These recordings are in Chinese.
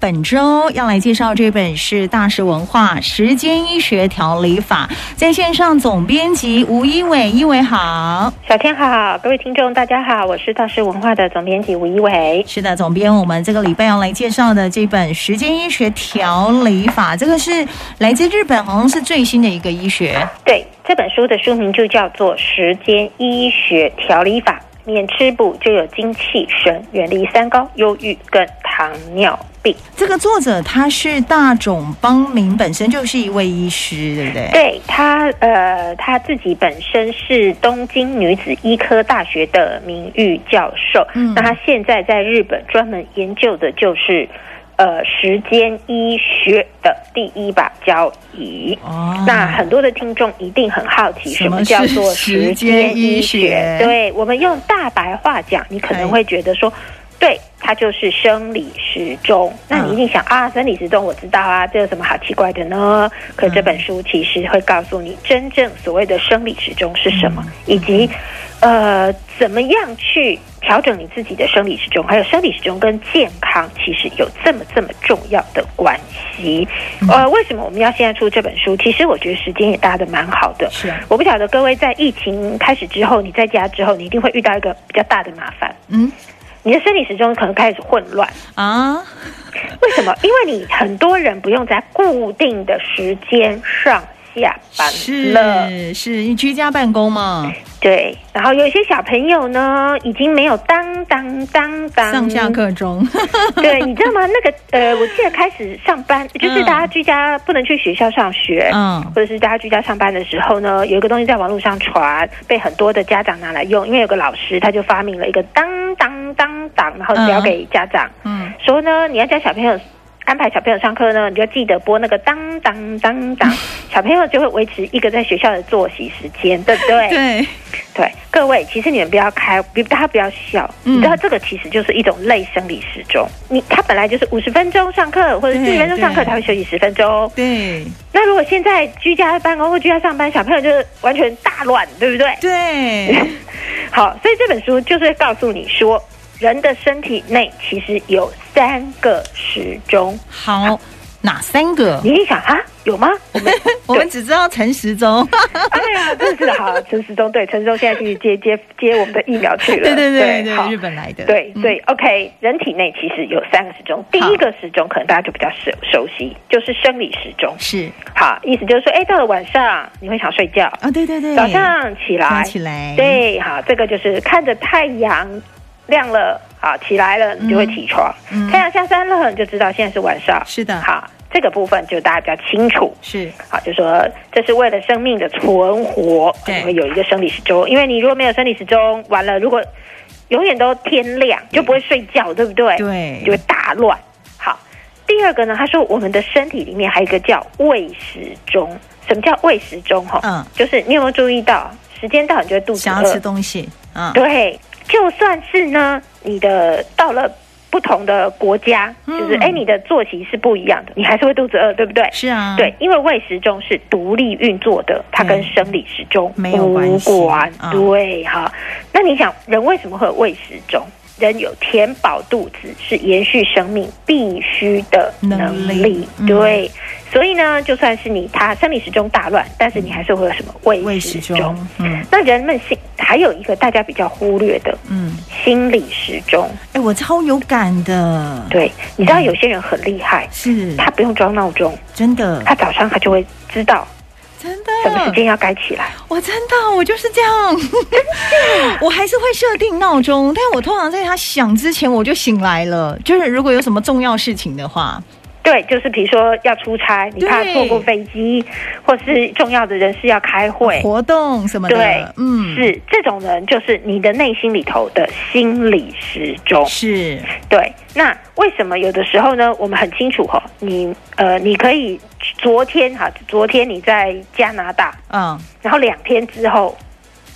本周要来介绍这本是大师文化时间医学调理法，在线上总编辑吴一伟，一伟好，小天好，各位听众大家好，我是大师文化的总编辑吴一伟。是的，总编，我们这个礼拜要来介绍的这本时间医学调理法，这个是来自日本，好像是最新的一个医学。对，这本书的书名就叫做《时间医学调理法》，免吃补就有精气神，远离三高、忧郁跟糖尿病。这个作者他是大冢邦明，本身就是一位医师，对不对？对，他呃，他自己本身是东京女子医科大学的名誉教授。嗯，那他现在在日本专门研究的就是呃时间医学的第一把交椅。哦，那很多的听众一定很好奇，什么叫做时间医学？对，我们用大白话讲，你可能会觉得说。对，它就是生理时钟。那你一定想啊，生理时钟我知道啊，这有什么好奇怪的呢？可这本书其实会告诉你，真正所谓的生理时钟是什么，以及呃，怎么样去调整你自己的生理时钟，还有生理时钟跟健康其实有这么这么重要的关系。呃，为什么我们要现在出这本书？其实我觉得时间也搭的蛮好的。是啊，我不晓得各位在疫情开始之后，你在家之后，你一定会遇到一个比较大的麻烦。嗯。你的生理时钟可能开始混乱啊？为什么？因为你很多人不用在固定的时间上下班了，是是，你居家办公嘛？对。然后有一些小朋友呢，已经没有当当当当上下课钟。对，你知道吗？那个呃，我记得开始上班，就是大家居家不能去学校上学，嗯，或者是大家居家上班的时候呢，有一个东西在网络上传，被很多的家长拿来用，因为有个老师他就发明了一个当当当当，然后交给家长，嗯，说呢，你要教小朋友。安排小朋友上课呢，你就要记得播那个当当当当，小朋友就会维持一个在学校的作息时间，对不对？对对，各位，其实你们不要开，别大家不要笑，嗯、你知道这个其实就是一种类生理时钟。你他本来就是五十分钟上课或者四十分钟上课，他会休息十分钟。对。那如果现在居家办公或居家上班，小朋友就是完全大乱，对不对？对。好，所以这本书就是告诉你说。人的身体内其实有三个时钟，好，哪三个？你一想啊，有吗？我们 我们只知道陈时中。哎 呀，真是好，陈时中对，陈时中现在去接接接我们的疫苗去了。对对对对，日本来的。对对，OK，人体内其实有三个时钟，第一个时钟可能大家就比较熟熟悉，就是生理时钟。是，好，意思就是说，哎，到了晚上你会想睡觉啊？对对对，早上起来起来，对，好，这个就是看着太阳。亮了，好，起来了，你就会起床。嗯嗯、太阳下山了，你就知道现在是晚上。是的，好，这个部分就大家比较清楚。是，好，就说这是为了生命的存活，对，会有一个生理时钟。因为你如果没有生理时钟，完了，如果永远都天亮，就不会睡觉，对不对？对，就会大乱。好，第二个呢，他说我们的身体里面还有一个叫胃时钟。什么叫胃时钟？哈，嗯，就是你有没有注意到，时间到你就会肚子饿，想要吃东西。嗯，对。就算是呢，你的到了不同的国家，嗯、就是哎，你的作息是不一样的，你还是会肚子饿，对不对？是啊，对，因为胃时钟是独立运作的，它跟生理时钟没有关系。对，哈，那你想，人为什么会有胃时钟？人有填饱肚子是延续生命必须的能力，能力嗯、对。所以呢，就算是你他生理时钟大乱，但是你还是会有什么胃时钟？嗯，那人们心还有一个大家比较忽略的，嗯，心理时钟。哎，我超有感的。对，你知道有些人很厉害，是他不用装闹钟，真的，他早上他就会知道，真的什么时间要该起来。我真的，我就是这样，我还是会设定闹钟，但我通常在他响之前我就醒来了。就是如果有什么重要事情的话。对，就是比如说要出差，你怕错过飞机，或是重要的人士要开会、活动什么的。对，嗯，是这种人，就是你的内心里头的心理时钟。是，对。那为什么有的时候呢？我们很清楚哈，你呃，你可以昨天哈，昨天你在加拿大，嗯，然后两天之后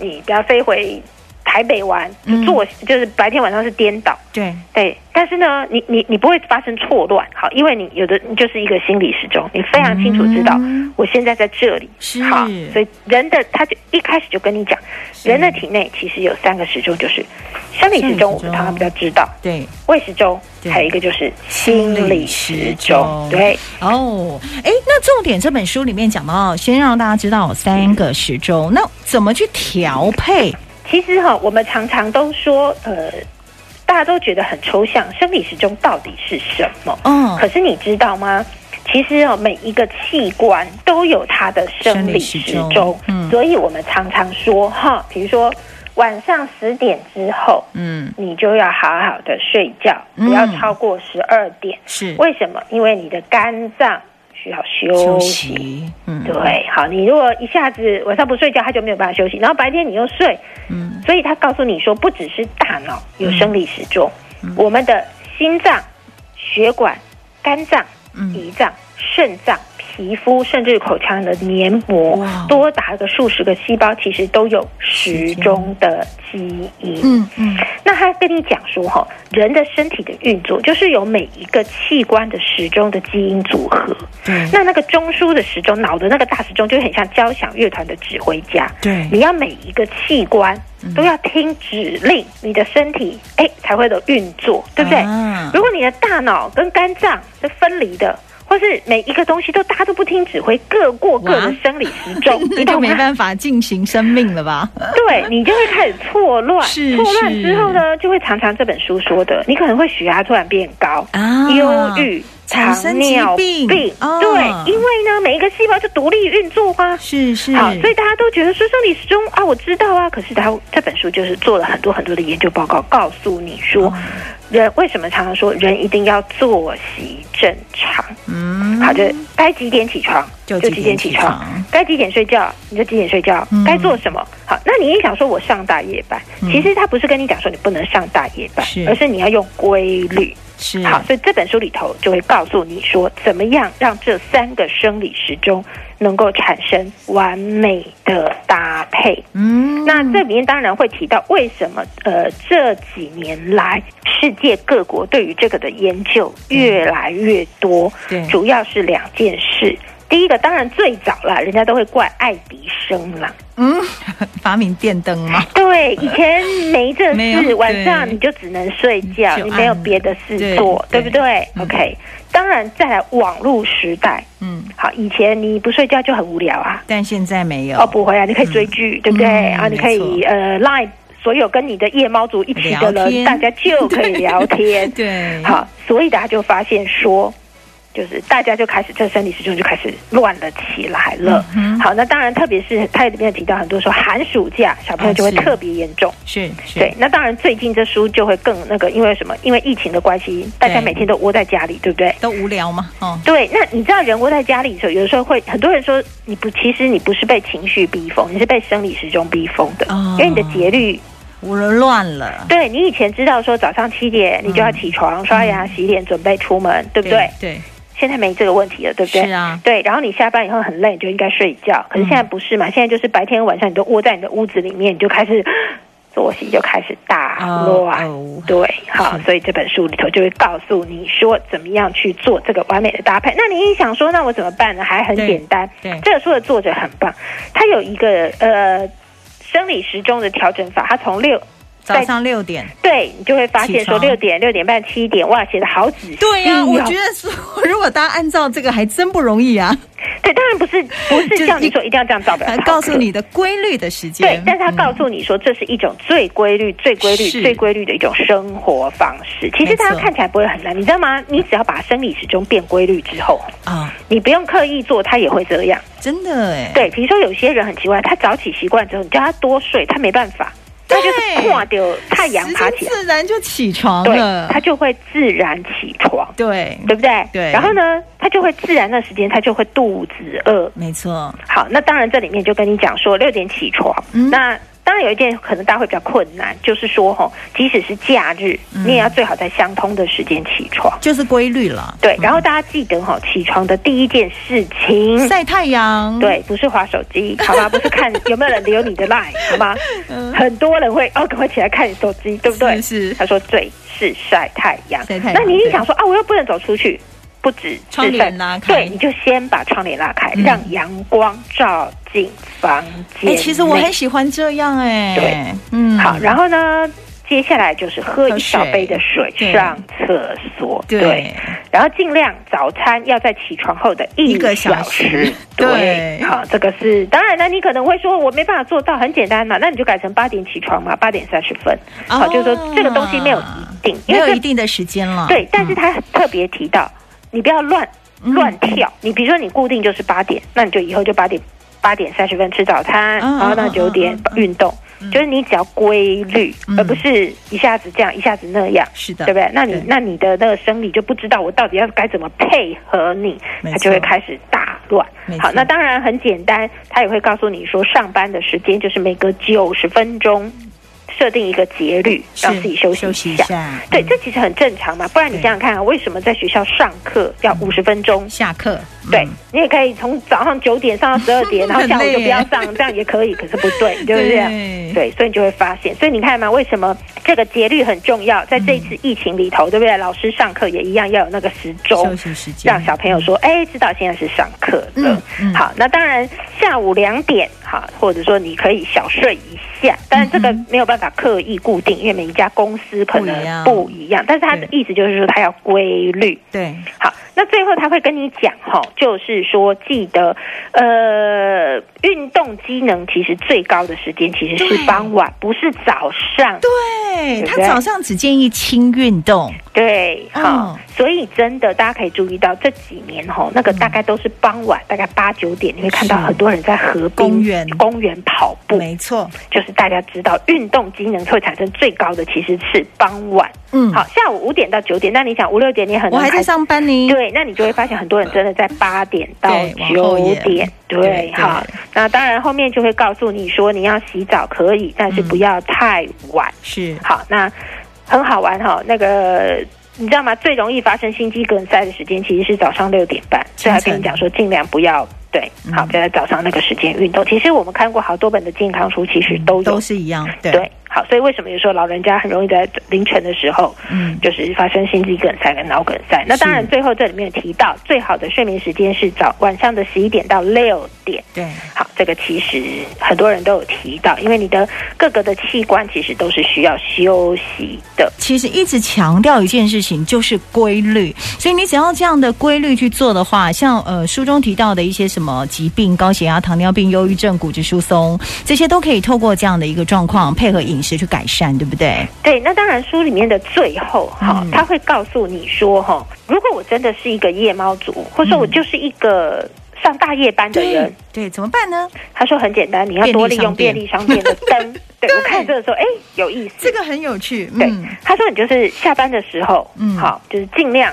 你不要飞回。台北玩，就做、嗯、就是白天晚上是颠倒，对。对。但是呢，你你你不会发生错乱，好，因为你有的就是一个心理时钟，你非常清楚知道、嗯、我现在在这里，是。好，所以人的他就一开始就跟你讲，人的体内其实有三个时钟，就是生理时钟，我们常常比较知道，对，胃时钟，还有一个就是心理时钟，对。哦，哎，那重点这本书里面讲到，先让大家知道有三个时钟，那怎么去调配？其实哈，我们常常都说，呃。大家都觉得很抽象，生理时钟到底是什么？嗯，可是你知道吗？其实哦，每一个器官都有它的生理时钟，嗯，所以我们常常说哈，比如说晚上十点之后，嗯，你就要好好的睡觉，不要超过十二点。是为什么？因为你的肝脏需要休息。嗯，对，好，你如果一下子晚上不睡觉，他就没有办法休息，然后白天你又睡，嗯。所以他告诉你说，不只是大脑有生理时钟，我们的心脏、血管、肝脏、胰脏、肾脏。皮肤甚至口腔的黏膜多达个数十个细胞，其实都有时钟的基因。嗯嗯，那他跟你讲说，哈，人的身体的运作就是有每一个器官的时钟的基因组合。对，那那个中枢的时钟，脑的那个大时钟，就很像交响乐团的指挥家。对，你要每一个器官都要听指令，你的身体哎才会的运作，对不对？啊、如果你的大脑跟肝脏是分离的。或是每一个东西都大家都不听指挥，各过各的生理时钟，你就没办法进行生命了吧？对，你就会开始错乱，错乱之后呢，就会常常这本书说的，你可能会血压突然变高啊，忧郁。糖尿病，病哦、对，因为呢，每一个细胞就独立运作啊，是是，好，所以大家都觉得说生理时钟啊，我知道啊，可是他这本书就是做了很多很多的研究报告，告诉你说，哦、人为什么常常说人一定要作息正常？嗯，好的，该几点起床？就几点起床，该几点睡觉？你就几点睡觉，嗯、该做什么？好，那你也想说我上大夜班，嗯、其实他不是跟你讲说你不能上大夜班，是。而是你要用规律。是好，所以这本书里头就会告诉你说，怎么样让这三个生理时钟能够产生完美的搭配。嗯，那这里面当然会提到为什么呃这几年来世界各国对于这个的研究越来越多，对，主要是两件事。第一个当然最早了，人家都会怪爱迪生啦。嗯，发明电灯吗？对，以前没这事，晚上你就只能睡觉，你没有别的事做，对，对不对，对？OK，当然再来网络时代，嗯，好，以前你不睡觉就很无聊啊，但现在没有哦，不会啊，你可以追剧，嗯、对不对？啊、你可以呃，Line 所有跟你的夜猫族一起的人，大家就可以聊天，对，好，所以大家就发现说。就是大家就开始，这生理时钟就开始乱了起来了。嗯、好，那当然，特别是他里面提到很多说寒暑假小朋友就会特别严重。是，是，对。那当然，最近这书就会更那个，因为什么？因为疫情的关系，大家每天都窝在家里，对不对？都无聊吗？哦，对。那你知道人窝在家里的时候，有的时候会很多人说你不，其实你不是被情绪逼疯，你是被生理时钟逼疯的，哦、因为你的节律无人乱了。对，你以前知道说早上七点你就要起床、嗯、刷牙洗脸准备出门，对不对？对。对现在没这个问题了，对不对？是啊，对。然后你下班以后很累，你就应该睡觉。可是现在不是嘛？嗯、现在就是白天晚上你都窝在你的屋子里面，你就开始作息就开始大乱。哦、对，好，所以这本书里头就会告诉你说怎么样去做这个完美的搭配。那你一想说，那我怎么办呢？还很简单。这个书的作者很棒，他有一个呃生理时钟的调整法，他从六。早上六点，对，你就会发现说六点、六点半、七点，哇，写的好仔细。对呀、啊，我觉得说 如果大家按照这个，还真不容易啊。对，当然不是，不是叫你说一定要这样照表，告诉你的规律的时间。对，但是他告诉你说，这是一种最规律、最规律、最规律的一种生活方式。其实大家看起来不会很难，你知道吗？你只要把生理时钟变规律之后啊，你不用刻意做，他也会这样。真的哎，对，比如说有些人很奇怪，他早起习惯之后，你叫他多睡，他没办法。他就是跨掉太阳爬起来，自然就起床了。对，他就会自然起床，对，对不对？对。然后呢，他就会自然的时间，他就会肚子饿。没错。好，那当然这里面就跟你讲说，六点起床，嗯、那。当然有一件可能大家会比较困难，就是说哈，即使是假日，嗯、你也要最好在相通的时间起床，就是规律了。对，然后大家记得哈，起床的第一件事情晒太阳，对，不是划手机，好吗？不是看 有没有人留你的 line，好吗？嗯、很多人会哦，赶快起来看你手机，对不对？是，是。他说对，是晒太阳。晒太阳。那你一定想说啊，我又不能走出去。不止窗帘拉开，对，你就先把窗帘拉开，嗯、让阳光照进房间。哎、欸，其实我很喜欢这样哎、欸。对，嗯，好，然后呢，接下来就是喝一小杯的水，水上厕所。对，对，然后尽量早餐要在起床后的一个小时。对，对，好，这个是当然了。你可能会说，我没办法做到，很简单嘛，那你就改成八点起床嘛，八点三十分。好，就是说这个东西没有一定，没有一定的时间了。对，但是他特别提到。你不要乱乱跳，嗯、你比如说你固定就是八点，那你就以后就八点八点三十分吃早餐，嗯、然后到九点运动，嗯、就是你只要规律，嗯、而不是一下子这样一下子那样，是的，对不对？那你那你的那个生理就不知道我到底要该怎么配合你，它就会开始大乱。好，那当然很简单，他也会告诉你说，上班的时间就是每隔九十分钟。设定一个节律，让自己休息一下。息一下对，这其实很正常嘛。不然你想想看啊，为什么在学校上课要五十分钟？下课。对，你也可以从早上九点上到十二点，然后下午就不要上，这样也可以。可是不对，对不对？对，所以你就会发现。所以你看嘛，为什么这个节律很重要？在这一次疫情里头，对不对？老师上课也一样要有那个时钟，休息时间，让小朋友说：“哎，知道现在是上课了。”好，那当然下午两点，好，或者说你可以小睡一下，但是这个没有办法。刻意固定，因为每一家公司可能不一样，但是他的意思就是说他要规律。对，好，那最后他会跟你讲哈，就是说记得，呃，运动机能其实最高的时间其实是傍晚，不是早上。对，他早上只建议轻运动。对，好，嗯、所以真的大家可以注意到这几年哈，那个大概都是傍晚，大概八九点，你会看到很多人在河边公园公园跑步。没错，就是大家知道运动机能会产生最高的其实是傍晚。嗯，好，下午五点到九点，那你想五六点你很多我还在上班呢。对，那你就会发现很多人真的在八点到九点。对，对好，那当然后面就会告诉你说，你要洗澡可以，但是不要太晚。嗯、是，好，那。很好玩哈，那个你知道吗？最容易发生心肌梗塞的时间其实是早上六点半，所以还跟你讲说尽量不要对，好，不要在早上那个时间运动。其实我们看过好多本的健康书，其实都有都是一样，对。对好，所以为什么有时候老人家很容易在凌晨的时候，嗯，就是发生心肌梗塞跟脑梗塞？那当然，最后这里面提到最好的睡眠时间是早晚上的十一点到六点。对，好，这个其实很多人都有提到，因为你的各个的器官其实都是需要休息的。其实一直强调一件事情就是规律，所以你只要这样的规律去做的话，像呃书中提到的一些什么疾病，高血压、糖尿病、忧郁症、骨质疏松，这些都可以透过这样的一个状况配合饮。时去改善，对不对？对，那当然，书里面的最后哈，他会告诉你说哈，如果我真的是一个夜猫族，或者说我就是一个上大夜班的人，对，对，怎么办呢？他说很简单，你要多利用便利商店的灯。对，我看这个时候，哎，有意思，这个很有趣。对，他说你就是下班的时候，嗯，好，就是尽量。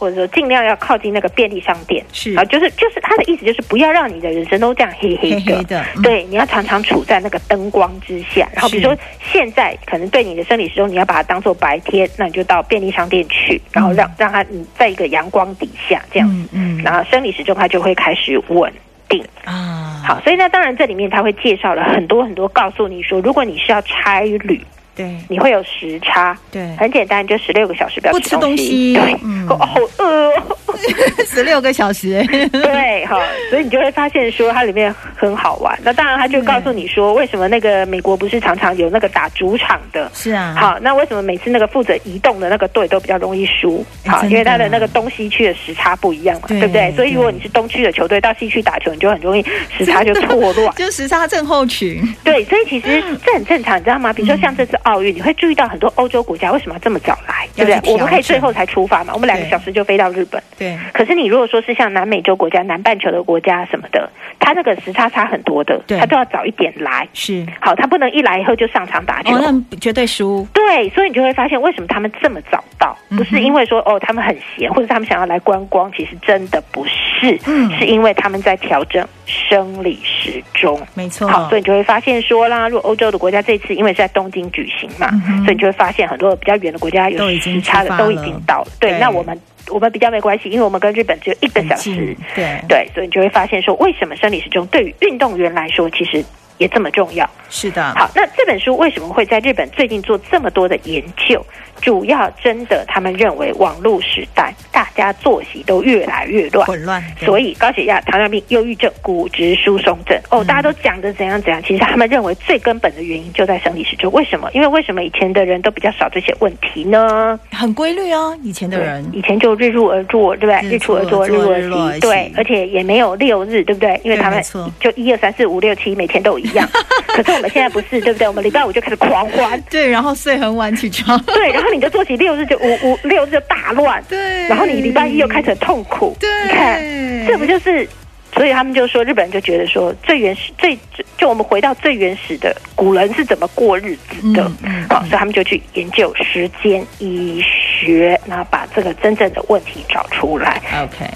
或者说尽量要靠近那个便利商店，是。啊，就是就是他的意思就是不要让你的人生都这样黑黑的，黑黑的嗯、对，你要常常处在那个灯光之下。然后比如说现在可能对你的生理时钟，你要把它当做白天，那你就到便利商店去，然后让、嗯、让它你在一个阳光底下这样。嗯，嗯，然后生理时钟它就会开始稳定。啊。好，所以呢，当然这里面他会介绍了很多很多，告诉你说，如果你是要差旅。对，你会有时差。对，很简单，就十六个小时不要吃东西。对，好饿哦，十六个小时。对，好，所以你就会发现说它里面很好玩。那当然，他就告诉你说，为什么那个美国不是常常有那个打主场的？是啊。好，那为什么每次那个负责移动的那个队都比较容易输？好，因为他的那个东西区的时差不一样嘛，对不对？所以如果你是东区的球队到西区打球，你就很容易时差就错乱，就时差症候群。对，所以其实这很正常，你知道吗？比如说像这次奥运，你会注意到很多欧洲国家为什么要这么早来，对不对？我们可以最后才出发嘛，我们两个小时就飞到日本。对。可是你如果说是像南美洲国家、南半球的国家什么的，他那个时差差很多的，他都要早一点来。是。好，他不能一来以后就上场打球，那绝对输。对，所以你就会发现为什么他们这么早到，不是因为说哦他们很闲，或者他们想要来观光，其实真的不是。是，嗯，是因为他们在调整生理时钟，没错。好，所以你就会发现说啦，如果欧洲的国家这次因为是在东京举行嘛，嗯、所以你就会发现很多比较远的国家有时差的都已经到了。对，那我们我们比较没关系，因为我们跟日本只有一个小时，对对，所以你就会发现说，为什么生理时钟对于运动员来说其实也这么重要？是的。好，那这本书为什么会在日本最近做这么多的研究？主要真的，他们认为网络时代大家作息都越来越乱，混乱，所以高血压、糖尿病、忧郁症、骨质疏松症，哦，大家都讲的怎样怎样。其实他们认为最根本的原因就在生理时钟。为什么？因为为什么以前的人都比较少这些问题呢？很规律哦，以前的人，以前就日入而作，对不对？日出而作，日入而息，对，而且也没有六日，对不对？因为他们就一二三四五六七，每天都一样。可是我们现在不是，对不对？我们礼拜五就开始狂欢，对，然后睡很晚起床，对，然后你的作息六日。就五五六日就大乱，对，然后你礼拜一又开始痛苦，对，你看这不就是？所以他们就说，日本人就觉得说，最原始、最就我们回到最原始的古人是怎么过日子的，好、嗯嗯哦，所以他们就去研究时间医学，然后把这个真正的问题找出来。OK，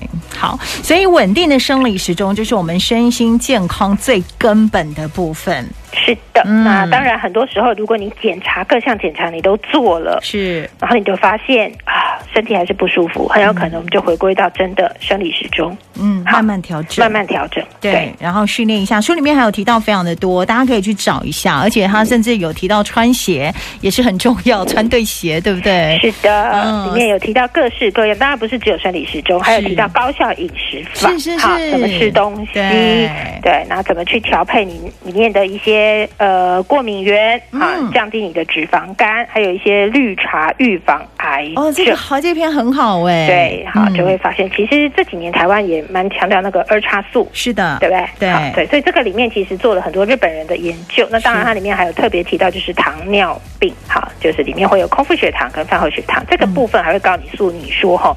好，所以稳定的生理时钟就是我们身心健康最根本的部分。是的，嗯、那当然，很多时候如果你检查各项检查你都做了，是，然后你就发现啊，身体还是不舒服，很有可能我们就回归到真的生理时钟，嗯，慢慢调整，慢慢调整，对，对然后训练一下。书里面还有提到非常的多，大家可以去找一下，而且他甚至有提到穿鞋也是很重要，穿对鞋，对不对？是的，嗯、里面有提到各式各样，当然不是只有生理时钟，还有提到高效饮食法，是是是，好，怎么吃东西，对，对，然后怎么去调配你里面的一些。呃，过敏源啊，降低你的脂肪肝，还有一些绿茶预防癌哦，这个好，这篇很好哎。对，好，就会发现其实这几年台湾也蛮强调那个二叉素，是的，对不对？对对，所以这个里面其实做了很多日本人的研究。那当然，它里面还有特别提到就是糖尿病，好，就是里面会有空腹血糖跟饭后血糖这个部分，还会告诉你说，你说哈。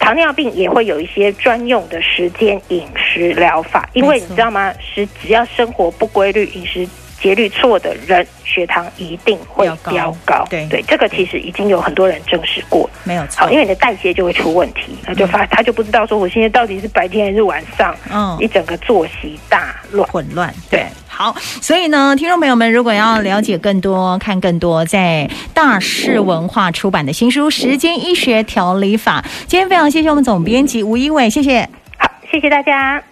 糖尿病也会有一些专用的时间饮食疗法，因为你知道吗？是只要生活不规律、饮食节律错的人，血糖一定会飙高。对对，这个其实已经有很多人证实过，没有错。好，因为你的代谢就会出问题，他就发他就不知道说我现在到底是白天还是晚上，嗯，一整个作息大乱混乱，对。好，所以呢，听众朋友们，如果要了解更多、看更多，在大是文化出版的新书《时间医学调理法》，今天非常谢谢我们总编辑吴一伟，谢谢。好，谢谢大家。